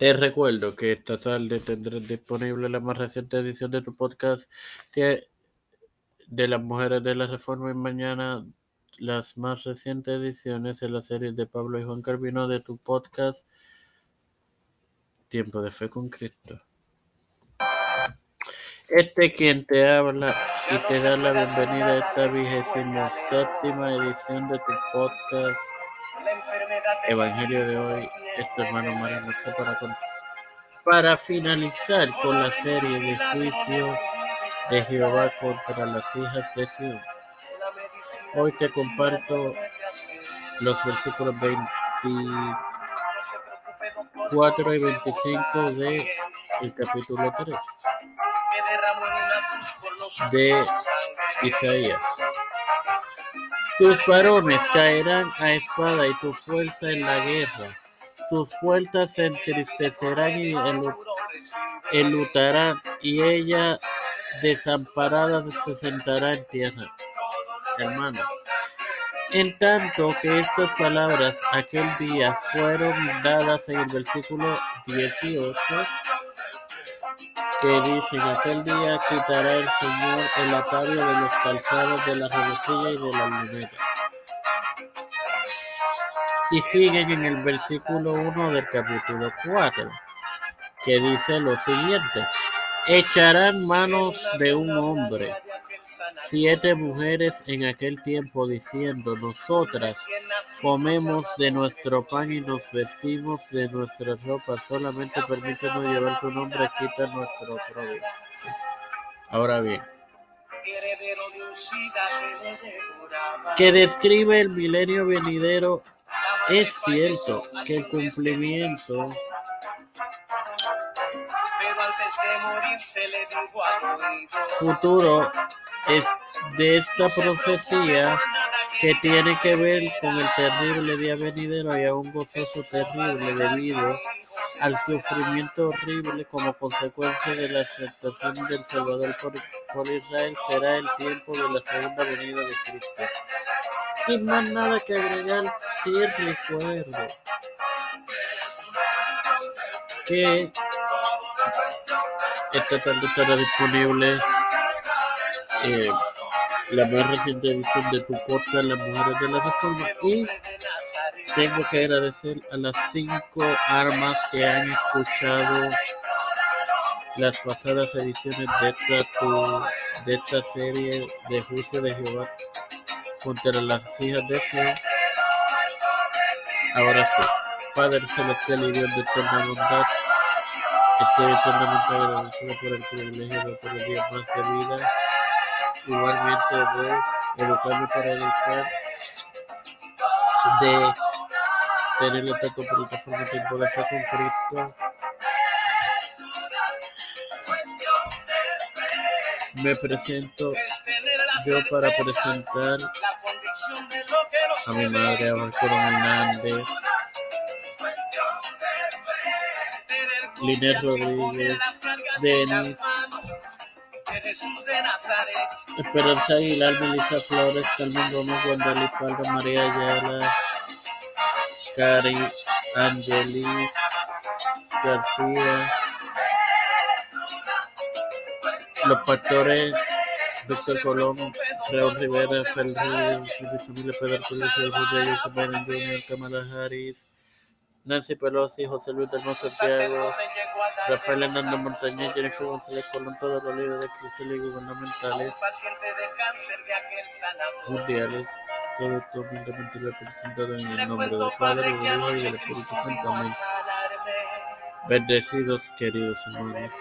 Te recuerdo que esta tarde tendrás disponible la más reciente edición de tu podcast de las Mujeres de la Reforma y mañana las más recientes ediciones de la serie de Pablo y Juan Carvino de tu podcast Tiempo de Fe con Cristo. Este quien te habla y te da la bienvenida a esta vigésima séptima edición de tu podcast Evangelio de hoy, este hermano Mario para, para finalizar con la serie de juicio de Jehová contra las hijas de Sion. Hoy te comparto los versículos 24 y 25 de el capítulo 3 de Isaías. Tus varones caerán a espada y tu fuerza en la guerra. Sus puertas se entristecerán y enlutarán, y ella desamparada se sentará en tierra. Hermanos, en tanto que estas palabras aquel día fueron dadas en el versículo 18, que dicen aquel día quitará el Señor el atario de los calzados de la redecilla y de las lunetas. Y siguen en el versículo 1 del capítulo 4, que dice lo siguiente, echarán manos de un hombre siete mujeres en aquel tiempo diciendo, nosotras comemos de nuestro pan y nos vestimos de nuestra ropa, solamente permítanos llevar tu nombre, quita nuestro propio. Ahora bien, que describe el milenio venidero, es cierto que el cumplimiento futuro de esta profecía que tiene que ver con el terrible día venidero y a un gozoso terrible debido al sufrimiento horrible como consecuencia de la aceptación del Salvador por, Israel será el tiempo de la segunda venida de Cristo. Sin más nada que agregar, te recuerdo que esta tarde estará disponible eh, la más reciente edición de tu podcast Las Mujeres de la Reforma y tengo que agradecer a las cinco armas que han escuchado las pasadas ediciones de esta, de esta serie de juicio de Jehová contra las hijas de Sion. Ahora sí, Padre Celestial y Dios de eterna bondad, estoy eternamente agradecido por el privilegio de otro día más de vida igualmente de educarme para educar, de tener la tanto plataforma tiempo de fe con Cristo. Me presento yo para presentar a mi madre, a Arturo Hernández, Liner Rodríguez, Denis, Esperanza Aguilar, Melissa Flores, Carmen Gómez, Guadalupe Palma, María Ayala, Cari, Angelis García, los pastores Víctor Colón, Raúl Rivera, Fel Ríos, Pedro Cruz, José Biden Jr., Kamala Harris, Nancy Pelosi, José Luis del Santiago, Rafael Hernández Montañez, Jennifer González Colón, todos los líderes eclesiales y gubernamentales mundiales, todo esto humildemente representado en el nombre del Padre, del Hijo y del Espíritu Santo. Amén. Bendecidos, queridos hermanos.